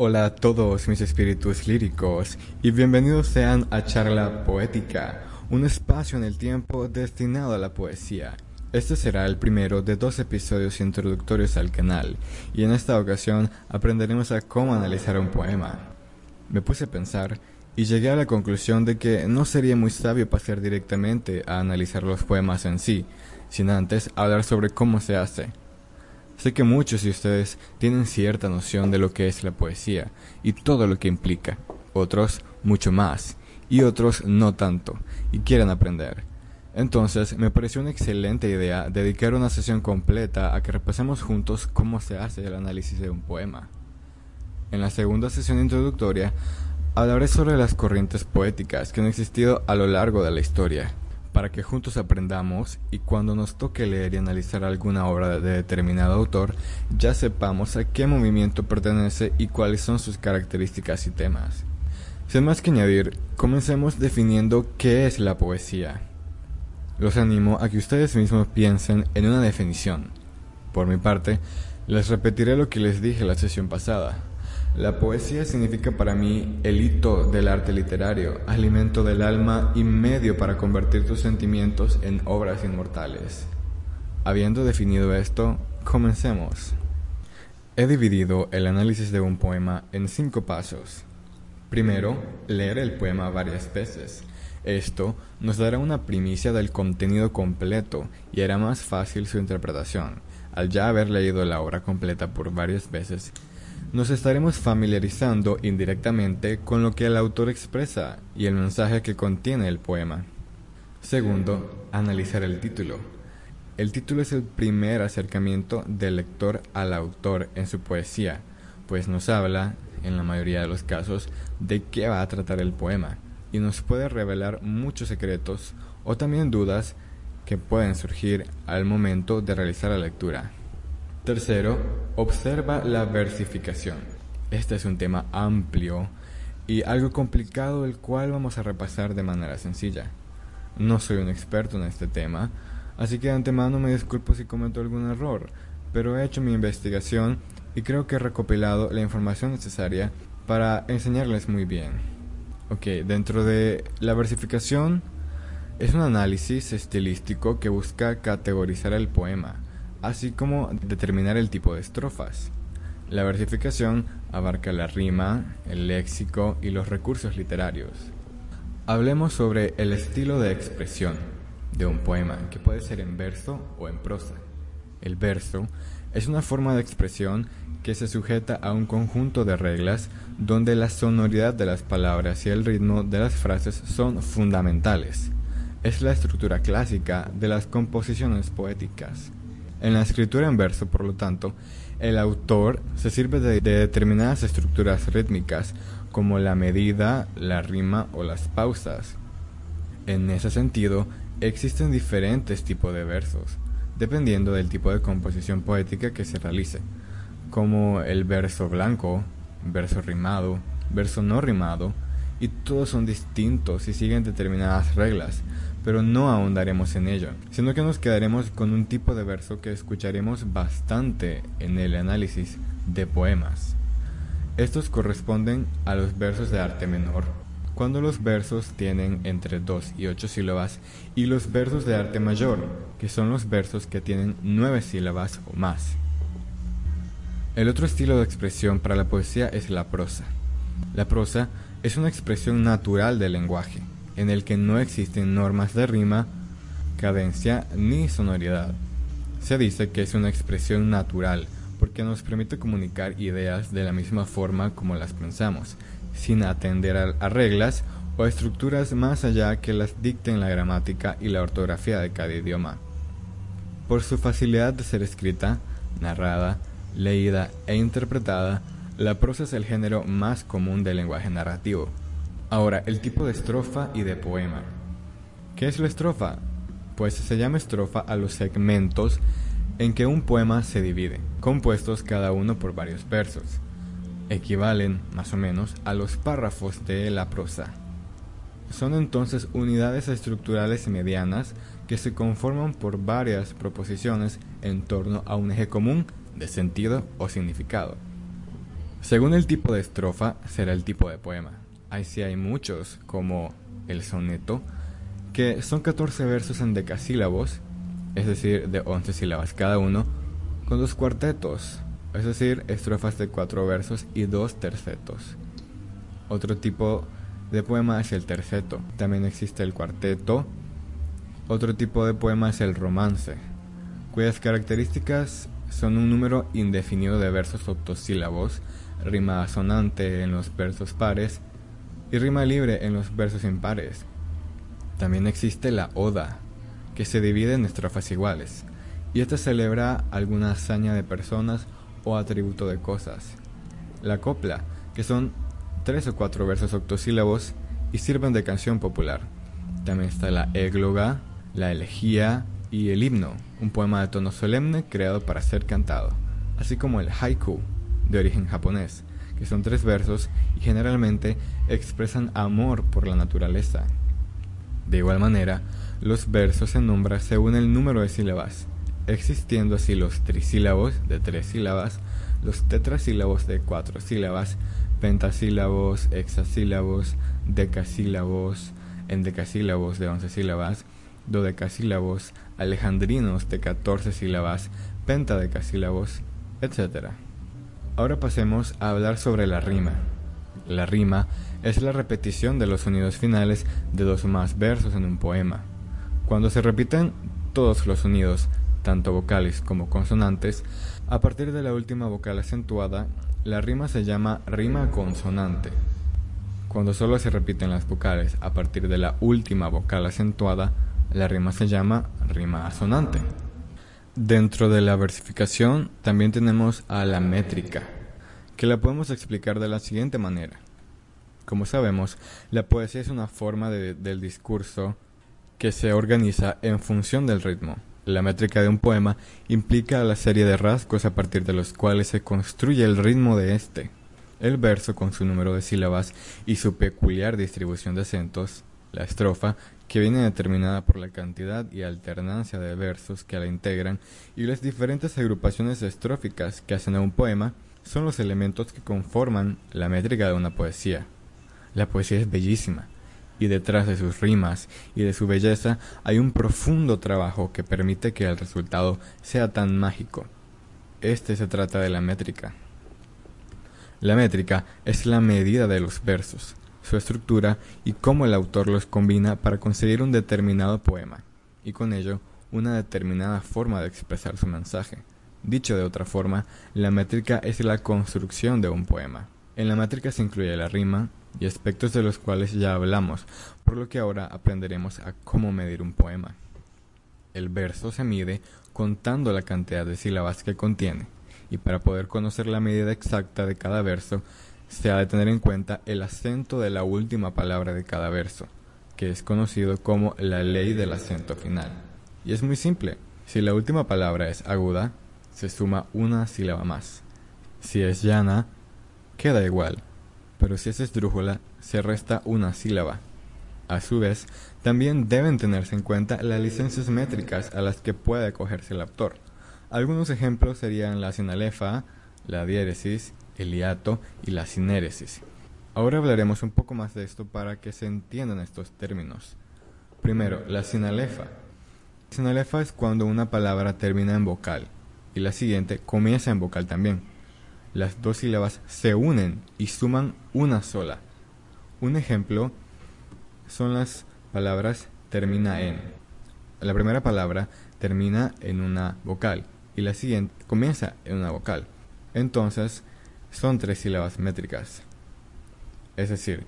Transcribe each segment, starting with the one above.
Hola a todos mis espíritus líricos y bienvenidos sean a Charla Poética, un espacio en el tiempo destinado a la poesía. Este será el primero de dos episodios introductorios al canal y en esta ocasión aprenderemos a cómo analizar un poema. Me puse a pensar y llegué a la conclusión de que no sería muy sabio pasar directamente a analizar los poemas en sí, sin antes hablar sobre cómo se hace. Sé que muchos de ustedes tienen cierta noción de lo que es la poesía y todo lo que implica, otros mucho más y otros no tanto y quieren aprender. Entonces me pareció una excelente idea dedicar una sesión completa a que repasemos juntos cómo se hace el análisis de un poema. En la segunda sesión introductoria hablaré sobre las corrientes poéticas que han existido a lo largo de la historia para que juntos aprendamos y cuando nos toque leer y analizar alguna obra de determinado autor, ya sepamos a qué movimiento pertenece y cuáles son sus características y temas. Sin más que añadir, comencemos definiendo qué es la poesía. Los animo a que ustedes mismos piensen en una definición. Por mi parte, les repetiré lo que les dije la sesión pasada. La poesía significa para mí el hito del arte literario, alimento del alma y medio para convertir tus sentimientos en obras inmortales. Habiendo definido esto, comencemos. He dividido el análisis de un poema en cinco pasos. Primero, leer el poema varias veces. Esto nos dará una primicia del contenido completo y hará más fácil su interpretación. Al ya haber leído la obra completa por varias veces, nos estaremos familiarizando indirectamente con lo que el autor expresa y el mensaje que contiene el poema. Segundo, analizar el título. El título es el primer acercamiento del lector al autor en su poesía, pues nos habla, en la mayoría de los casos, de qué va a tratar el poema, y nos puede revelar muchos secretos o también dudas que pueden surgir al momento de realizar la lectura. Tercero, observa la versificación. Este es un tema amplio y algo complicado el cual vamos a repasar de manera sencilla. No soy un experto en este tema, así que de antemano me disculpo si cometo algún error, pero he hecho mi investigación y creo que he recopilado la información necesaria para enseñarles muy bien. Ok, dentro de la versificación es un análisis estilístico que busca categorizar el poema así como determinar el tipo de estrofas. La versificación abarca la rima, el léxico y los recursos literarios. Hablemos sobre el estilo de expresión de un poema, que puede ser en verso o en prosa. El verso es una forma de expresión que se sujeta a un conjunto de reglas donde la sonoridad de las palabras y el ritmo de las frases son fundamentales. Es la estructura clásica de las composiciones poéticas. En la escritura en verso, por lo tanto, el autor se sirve de, determinadas estructuras rítmicas como la medida, la rima o las pausas. En ese sentido, existen diferentes tipos de versos, dependiendo del tipo de composición poética que se realice, como el verso blanco, verso rimado, verso no rimado, y todos son distintos y siguen determinadas reglas, pero no ahondaremos en ello, sino que nos quedaremos con un tipo de verso que escucharemos bastante en el análisis de poemas. Estos corresponden a los versos de arte menor, cuando los versos tienen entre 2 y 8 sílabas, y los versos de arte mayor, que son los versos que tienen 9 sílabas o más. El otro estilo de expresión para la poesía es la prosa. La prosa es una expresión natural del lenguaje, en el que no existen normas de rima, cadencia ni sonoridad. Se dice que es una expresión natural porque nos permite comunicar ideas de la misma forma como las pensamos, sin atender a, reglas o estructuras más allá que las dicten la gramática y la ortografía de cada idioma. Por su facilidad de ser escrita, narrada, leída e interpretada, la prosa es el género más común del lenguaje narrativo. Ahora, el tipo de estrofa y de poema. ¿Qué es la estrofa? Pues se llama estrofa a los segmentos en que un poema se divide, compuestos cada uno por varios versos. Equivalen, más o menos, a los párrafos de la prosa. Son entonces unidades estructurales medianas que se conforman por varias proposiciones en torno a un eje común de sentido o significado. Según el tipo de estrofa, será el tipo de poema. Ahí sí hay muchos, como el soneto, que son 14 versos en decasílabos, es decir, de 11 sílabas cada uno, con dos cuartetos, es decir, estrofas de 4 versos y dos tercetos. Otro tipo de poema es el terceto. También existe el cuarteto. Otro tipo de poema es el romance, cuyas características son un número indefinido de versos octosílabos, rima asonante en los versos pares y rima libre en los versos impares. También existe la oda, que se divide en estrofas iguales, y esta celebra alguna hazaña de personas o atributo de cosas. La copla, que son tres o cuatro versos octosílabos y sirven de canción popular. También está la égloga, la elegía y el himno, un poema de tono solemne creado para ser cantado, así como el haiku, de origen japonés, que son tres versos y generalmente expresan amor por la naturaleza. De igual manera, los versos se nombran según el número de sílabas, existiendo así los trisílabos de tres sílabas, los tetrasílabos de cuatro sílabas, pentasílabos, hexasílabos, decasílabos, endecasílabos de once sílabas, dodecasílabos, alejandrinos de catorce sílabas, pentadecasílabos, etc. Ahora pasemos a hablar sobre la rima. La rima es la repetición de los sonidos finales de dos o más versos en un poema. Cuando se repiten todos los sonidos, tanto vocales como consonantes, a partir de la última vocal acentuada, la rima se llama rima consonante. Cuando solo se repiten las vocales a partir de la última vocal acentuada, la rima se llama rima asonante. Dentro de la versificación también tenemos a la métrica, que la podemos explicar de la siguiente manera. Como sabemos, la poesía es una forma del discurso que se organiza en función del ritmo. La métrica de un poema implica la serie de rasgos a partir de los cuales se construye el ritmo de este. El verso con su número de sílabas y su peculiar distribución de acentos, la estrofa que viene determinada por la cantidad y alternancia de versos que la integran y las diferentes agrupaciones estróficas que hacen a un poema, son los elementos que conforman la métrica de una poesía. La poesía es bellísima, y detrás de sus rimas y de su belleza hay un profundo trabajo que permite que el resultado sea tan mágico. Este se trata de la métrica. La métrica es la medida de los versos, su estructura y cómo el autor los combina para conseguir un determinado poema, y con ello una determinada forma de expresar su mensaje. Dicho de otra forma, la métrica es la construcción de un poema. En la métrica se incluye la rima y aspectos de los cuales ya hablamos, por lo que ahora aprenderemos a cómo medir un poema. El verso se mide contando la cantidad de sílabas que contiene, y para poder conocer la medida exacta de cada verso, se ha de tener en cuenta el acento de la última palabra de cada verso, que es conocido como la ley del acento final. Y es muy simple, si la última palabra es aguda, se suma una sílaba más. Si es llana, queda igual, pero si es esdrújula, se resta una sílaba. A su vez, también deben tenerse en cuenta las licencias métricas a las que puede acogerse el autor. Algunos ejemplos serían la sinalefa, la diéresis, el hiato y la sinéresis. Ahora hablaremos un poco más de esto para que se entiendan estos términos. Primero, la sinalefa. Sinalefa es cuando una palabra termina en vocal y la siguiente comienza en vocal también. Las dos sílabas se unen y suman una sola. Un ejemplo son las palabras termina en. La primera palabra termina en una vocal y la siguiente comienza en una vocal. Entonces, son tres sílabas métricas. Es decir,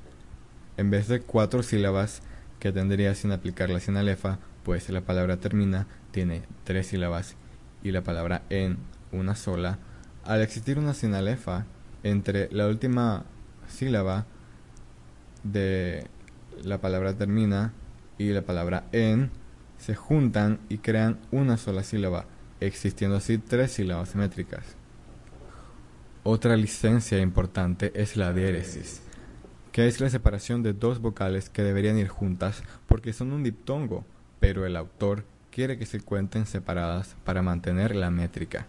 en vez de cuatro sílabas que tendría sin aplicar la sinalefa, pues la palabra termina tiene tres sílabas y la palabra en una sola, al existir una sinalefa entre la última sílaba de la palabra termina y la palabra en, se juntan y crean una sola sílaba, existiendo así tres sílabas métricas. Otra licencia importante es la diéresis, que es la separación de dos vocales que deberían ir juntas porque son un diptongo, pero el autor quiere que se cuenten separadas para mantener la métrica.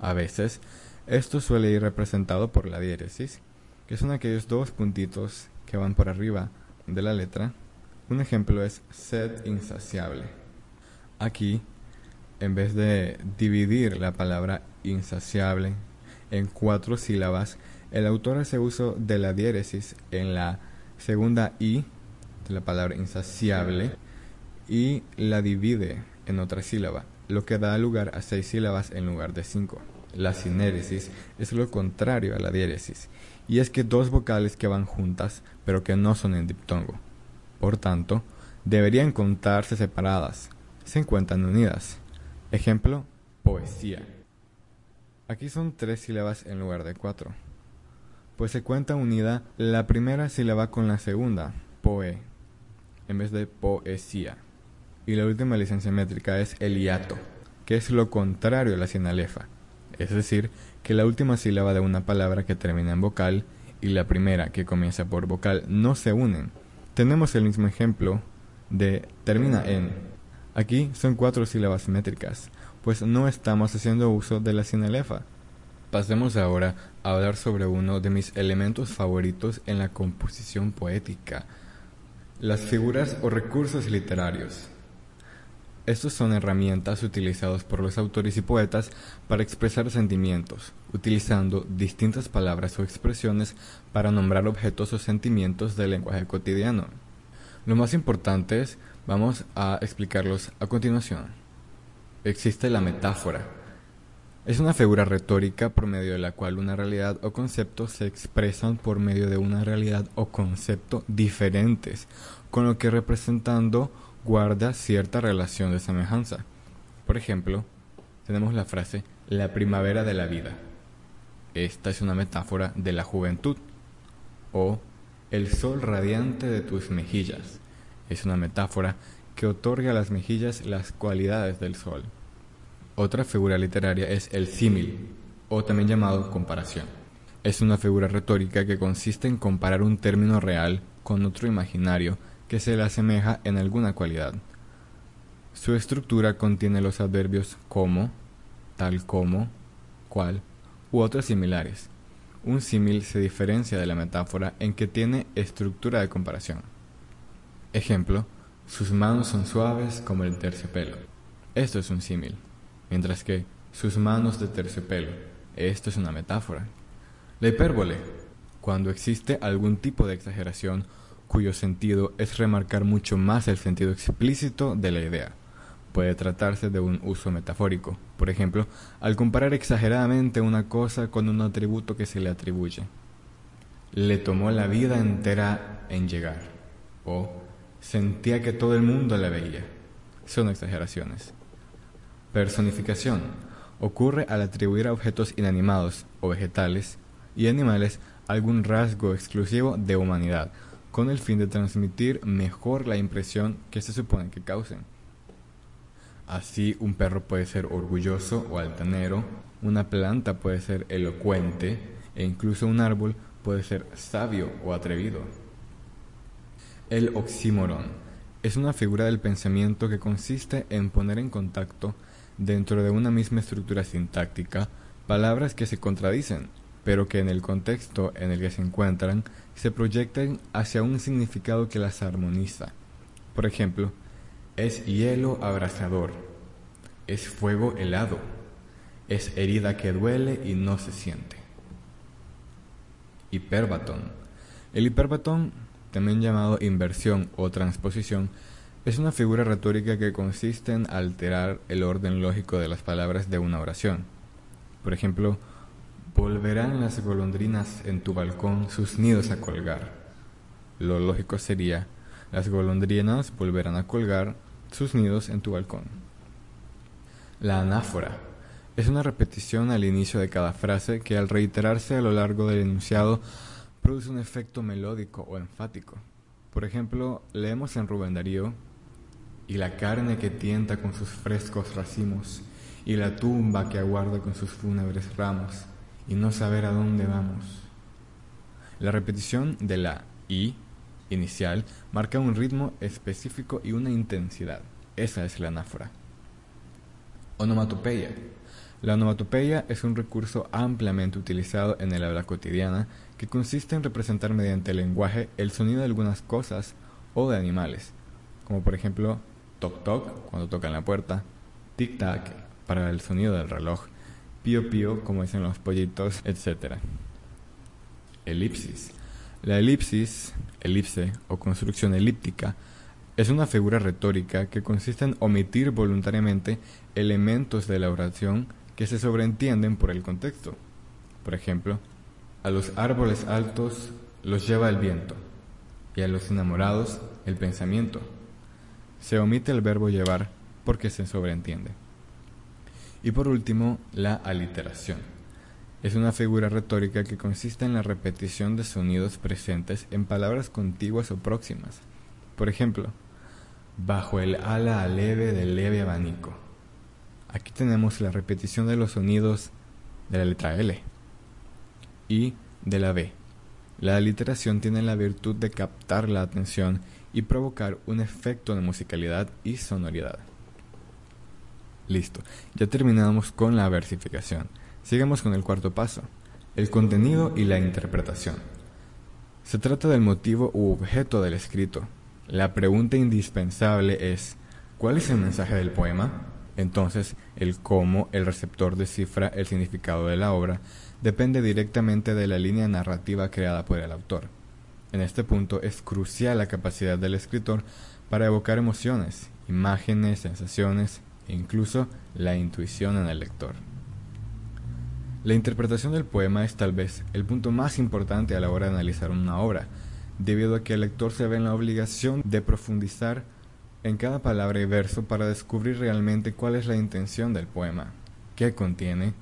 A veces, Esto suele ir representado por la diéresis, que son aquellos dos puntitos que van por arriba de la letra. Un ejemplo es sed insaciable. Aquí, en vez de dividir la palabra insaciable en cuatro sílabas, el autor hace uso de la diéresis en la segunda i de la palabra insaciable y la divide en otra sílaba, lo que da lugar a seis sílabas en lugar de cinco. La sinéresis es lo contrario a la diéresis, y es que dos vocales que van juntas, pero que no son en diptongo. Por tanto, deberían contarse separadas, se encuentran unidas. Ejemplo, poesía. Aquí son tres sílabas en lugar de cuatro, pues se cuenta unida la primera sílaba con la segunda, poe, en vez de poesía. Y la última licencia métrica es el hiato, que es lo contrario a la sinalefa, es decir, que la última sílaba de una palabra que termina en vocal y la primera que comienza por vocal no se unen. Tenemos el mismo ejemplo de termina en. Aquí son cuatro sílabas métricas, pues no estamos haciendo uso de la sinalefa. Pasemos ahora a hablar sobre uno de mis elementos favoritos en la composición poética, las figuras o recursos literarios. Estos son herramientas utilizadas por los autores y poetas para expresar sentimientos, utilizando distintas palabras o expresiones para nombrar objetos o sentimientos del lenguaje cotidiano. Lo más importante es, vamos a explicarlos a continuación existe la metáfora. Es una figura retórica por medio de la cual una realidad o concepto se expresan por medio de una realidad o concepto diferentes, con lo que representando guarda cierta relación de semejanza. Por ejemplo, tenemos la frase la primavera de la vida. Esta es una metáfora de la juventud. O el sol radiante de tus mejillas. Es una metáfora que otorga a las mejillas las cualidades del sol. Otra figura literaria es el símil, o también llamado comparación. Es una figura retórica que consiste en comparar un término real con otro imaginario que se le asemeja en alguna cualidad. Su estructura contiene los adverbios como, tal como, cual u otros similares. Un símil se diferencia de la metáfora en que tiene estructura de comparación. Ejemplo, sus manos son suaves como el terciopelo. Esto es un símil. Mientras que sus manos de terciopelo. Esto es una metáfora. La hipérbole. Cuando existe algún tipo de exageración cuyo sentido es remarcar mucho más el sentido explícito de la idea. Puede tratarse de un uso metafórico, por ejemplo, al comparar exageradamente una cosa con un atributo que se le atribuye. Le tomó la vida entera en llegar, o Sentía que todo el mundo la veía. Son exageraciones. Personificación. Ocurre al atribuir a objetos inanimados o vegetales y animales algún rasgo exclusivo de humanidad, con el fin de transmitir mejor la impresión que se supone que causen. Así, un perro puede ser orgulloso o altanero, una planta puede ser elocuente e incluso un árbol puede ser sabio o atrevido. El oxímoron es una figura del pensamiento que consiste en poner en contacto, dentro de una misma estructura sintáctica, palabras que se contradicen, pero que en el contexto en el que se encuentran se proyectan hacia un significado que las armoniza. Por ejemplo, es hielo abrasador, es fuego helado, es herida que duele y no se siente. Hiperbatón. El hiperbatón también llamado inversión o transposición, es una figura retórica que consiste en alterar el orden lógico de las palabras de una oración. Por ejemplo, volverán las golondrinas en tu balcón sus nidos a colgar. Lo lógico sería, las golondrinas volverán a colgar sus nidos en tu balcón. La anáfora es una repetición al inicio de cada frase que al reiterarse a lo largo del enunciado produce un efecto melódico o enfático. Por ejemplo, leemos en Rubén Darío, y la carne que tienta con sus frescos racimos, y la tumba que aguarda con sus fúnebres ramos, y no saber a dónde vamos. La repetición de la I inicial marca un ritmo específico y una intensidad. Esa es la anáfora. Onomatopeya. La onomatopeya es un recurso ampliamente utilizado en el habla cotidiana que consiste en representar mediante el lenguaje el sonido de algunas cosas o de animales, como por ejemplo toc toc cuando tocan la puerta, tic tac para el sonido del reloj, pío pío como dicen los pollitos, etc. Elipsis. La elipsis, elipse o construcción elíptica es una figura retórica que consiste en omitir voluntariamente elementos de la oración que se sobreentienden por el contexto. Por ejemplo, a los árboles altos los lleva el viento y a los enamorados el pensamiento. Se omite el verbo llevar porque se sobreentiende. Y por último, la aliteración. Es una figura retórica que consiste en la repetición de sonidos presentes en palabras contiguas o próximas. Por ejemplo, bajo el ala aleve del leve abanico. Aquí tenemos la repetición de los sonidos de la letra L y de la B. La aliteración tiene la virtud de captar la atención y provocar un efecto de musicalidad y sonoridad. Listo, ya terminamos con la versificación. Sigamos con el cuarto paso, el contenido y la interpretación. Se trata del motivo u objeto del escrito. La pregunta indispensable es, ¿cuál es el mensaje del poema? Entonces, el cómo el receptor descifra el significado de la obra depende directamente de la línea narrativa creada por el autor. En este punto es crucial la capacidad del escritor para evocar emociones, imágenes, sensaciones e incluso la intuición en el lector. La interpretación del poema es tal vez el punto más importante a la hora de analizar una obra, debido a que el lector se ve en la obligación de profundizar en cada palabra y verso para descubrir realmente cuál es la intención del poema, qué contiene,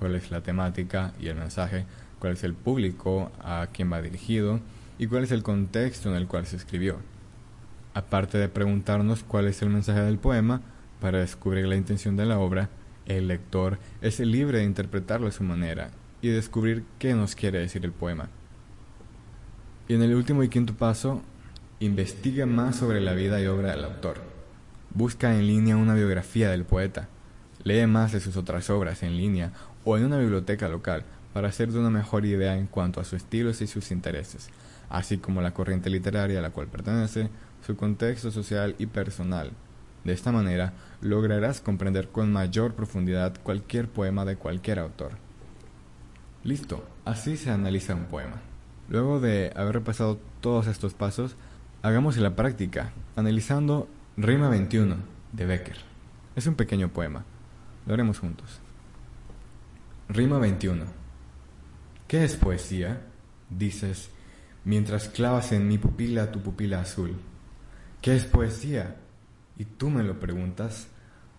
cuál es la temática y el mensaje, cuál es el público a quien va dirigido y cuál es el contexto en el cual se escribió. Aparte de preguntarnos cuál es el mensaje del poema, para descubrir la intención de la obra, el lector es libre de interpretarlo a su manera y descubrir qué nos quiere decir el poema. Y en el último y quinto paso, investiga más sobre la vida y obra del autor. Busca en línea una biografía del poeta. Lee más de sus otras obras en línea o en una biblioteca local para hacerte una mejor idea en cuanto a su estilo y sus intereses, así como la corriente literaria a la cual pertenece, su contexto social y personal, de esta manera lograrás comprender con mayor profundidad cualquier poema de cualquier autor. Listo, así se analiza un poema. Luego de haber repasado todos estos pasos, hagamos la práctica, analizando Rima 21 de Becker. Es un pequeño poema. Lo haremos juntos. Rima 21. ¿Qué es poesía? Dices, mientras clavas en mi pupila tu pupila azul. ¿Qué es poesía? y tú me lo preguntas,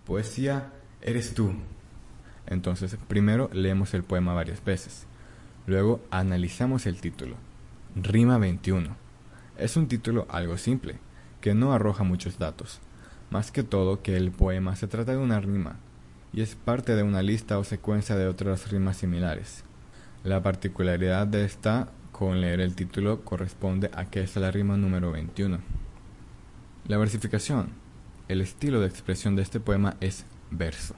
poesía eres tú. Entonces, primero leemos el poema varias veces. Luego analizamos el título. Rima 21. Es un título algo simple, que no arroja muchos datos. Más que todo que el poema se trata de una rima, y es parte de una lista o secuencia de otras rimas similares. La particularidad de esta con leer el título corresponde a que es la rima número 21. La versificación el estilo de expresión de este poema es verso.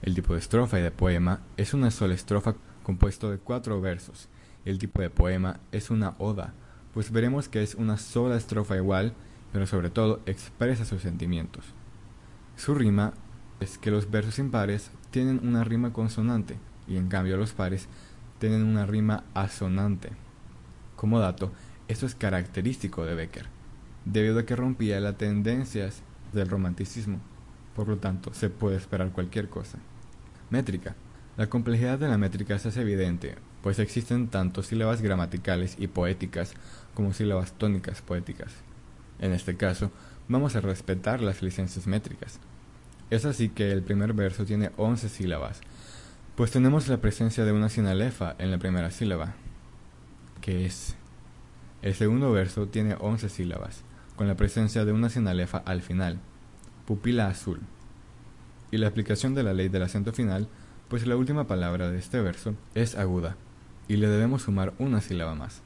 El tipo de estrofa y de poema es una sola estrofa compuesto de cuatro versos. El tipo de poema es una oda, pues veremos que es una sola estrofa igual, pero sobre todo expresa sus sentimientos. Su rima es que los versos impares tienen una rima consonante y en cambio los pares tienen una rima asonante. Como dato, esto es característico de Becker, debido a que rompía las tendencias del romanticismo. Por lo tanto, se puede esperar cualquier cosa. Métrica. La complejidad de la métrica se hace evidente, pues existen tanto sílabas gramaticales y poéticas como sílabas tónicas poéticas. En este caso, vamos a respetar las licencias métricas. Es así que el primer verso tiene 11 sílabas, pues tenemos la presencia de una sinalefa en la primera sílaba, que es. El segundo verso tiene 11 sílabas, con la presencia de una sinalefa al final, pupila azul. Y la aplicación de la ley del acento final, pues la última palabra de este verso es aguda, y le debemos sumar una sílaba más.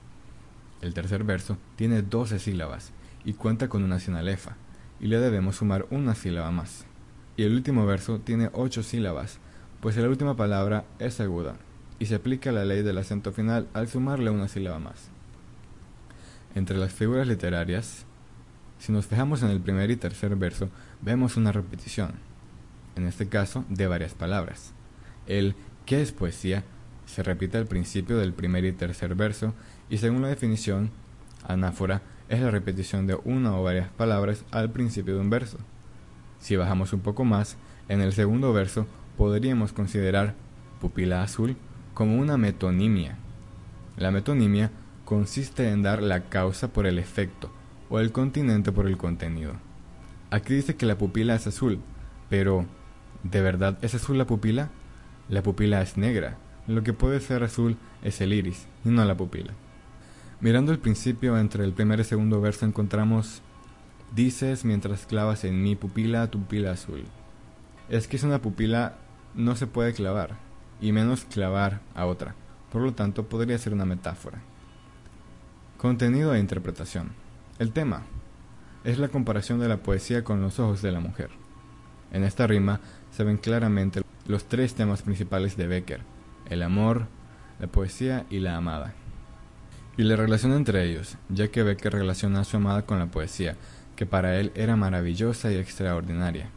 El tercer verso tiene 12 sílabas y cuenta con una sinalefa, y le debemos sumar una sílaba más. Y el último verso tiene 8 sílabas, pues la última palabra es aguda y se aplica la ley del acento final al sumarle una sílaba más. Entre las figuras literarias, si nos fijamos en el primer y tercer verso, vemos una repetición, en este caso de varias palabras. El ¿qué es poesía? se repite al principio del primer y tercer verso y según la definición, anáfora es la repetición de una o varias palabras al principio de un verso. Si bajamos un poco más, en el segundo verso podríamos considerar pupila azul como una metonimia. La metonimia consiste en dar la causa por el efecto o el continente por el contenido. Aquí dice que la pupila es azul, pero ¿de verdad es azul la pupila? La pupila es negra. Lo que puede ser azul es el iris y no la pupila. Mirando el principio entre el primer y segundo verso encontramos Dices mientras clavas en mi pupila tu pupila azul. Es que es una pupila no se puede clavar, y menos clavar a otra. Por lo tanto, podría ser una metáfora. Contenido e interpretación. El tema es la comparación de la poesía con los ojos de la mujer. En esta rima se ven claramente los tres temas principales de Becker, el amor, la poesía y la amada. Y la relación entre ellos, ya que Becker relaciona a su amada con la poesía, que para él era maravillosa y extraordinaria,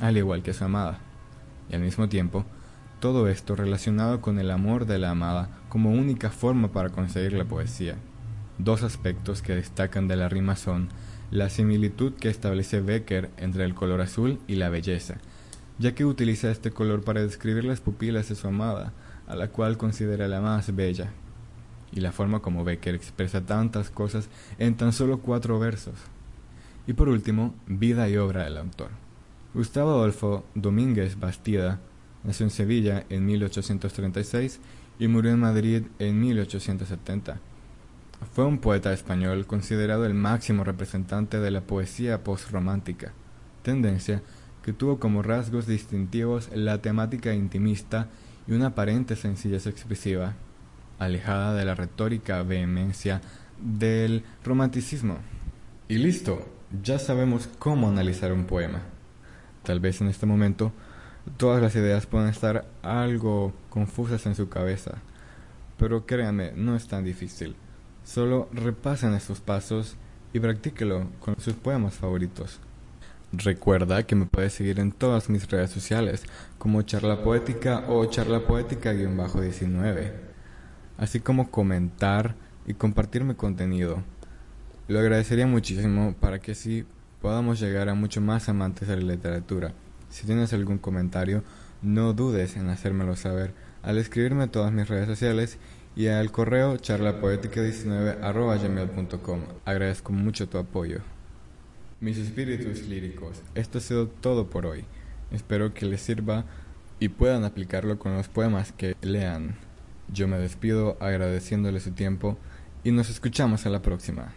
al igual que su amada y al mismo tiempo, todo esto relacionado con el amor de la amada como única forma para conseguir la poesía. Dos aspectos que destacan de la rima son la similitud que establece Becker entre el color azul y la belleza, ya que utiliza este color para describir las pupilas de su amada, a la cual considera la más bella, y la forma como Becker expresa tantas cosas en tan solo cuatro versos. Y por último, vida y obra del autor. Gustavo Adolfo Domínguez Bastida nació en Sevilla en 1836 y murió en Madrid en 1870. Fue un poeta español considerado el máximo representante de la poesía postromántica, tendencia que tuvo como rasgos distintivos la temática intimista y una aparente sencillez expresiva, alejada de la retórica vehemencia del romanticismo. Y listo, ya sabemos cómo analizar un poema. Tal vez en este momento todas las ideas puedan estar algo confusas en su cabeza, pero créanme, no es tan difícil. Solo repasen estos pasos y practíquelo con sus poemas favoritos. Recuerda que me puedes seguir en todas mis redes sociales como Charla Poética o Charla Poética-19, así como comentar y compartir mi contenido. Lo agradecería muchísimo para que así podamos llegar a mucho más amantes de la literatura. Si tienes algún comentario, no dudes en hacérmelo saber al escribirme a todas mis redes sociales y al correo charlapoética19 Agradezco mucho tu apoyo. Mis espíritus líricos, esto ha sido todo por hoy. Espero que les sirva y puedan aplicarlo con los poemas que lean. Yo me despido agradeciéndole su tiempo y nos escuchamos a la próxima.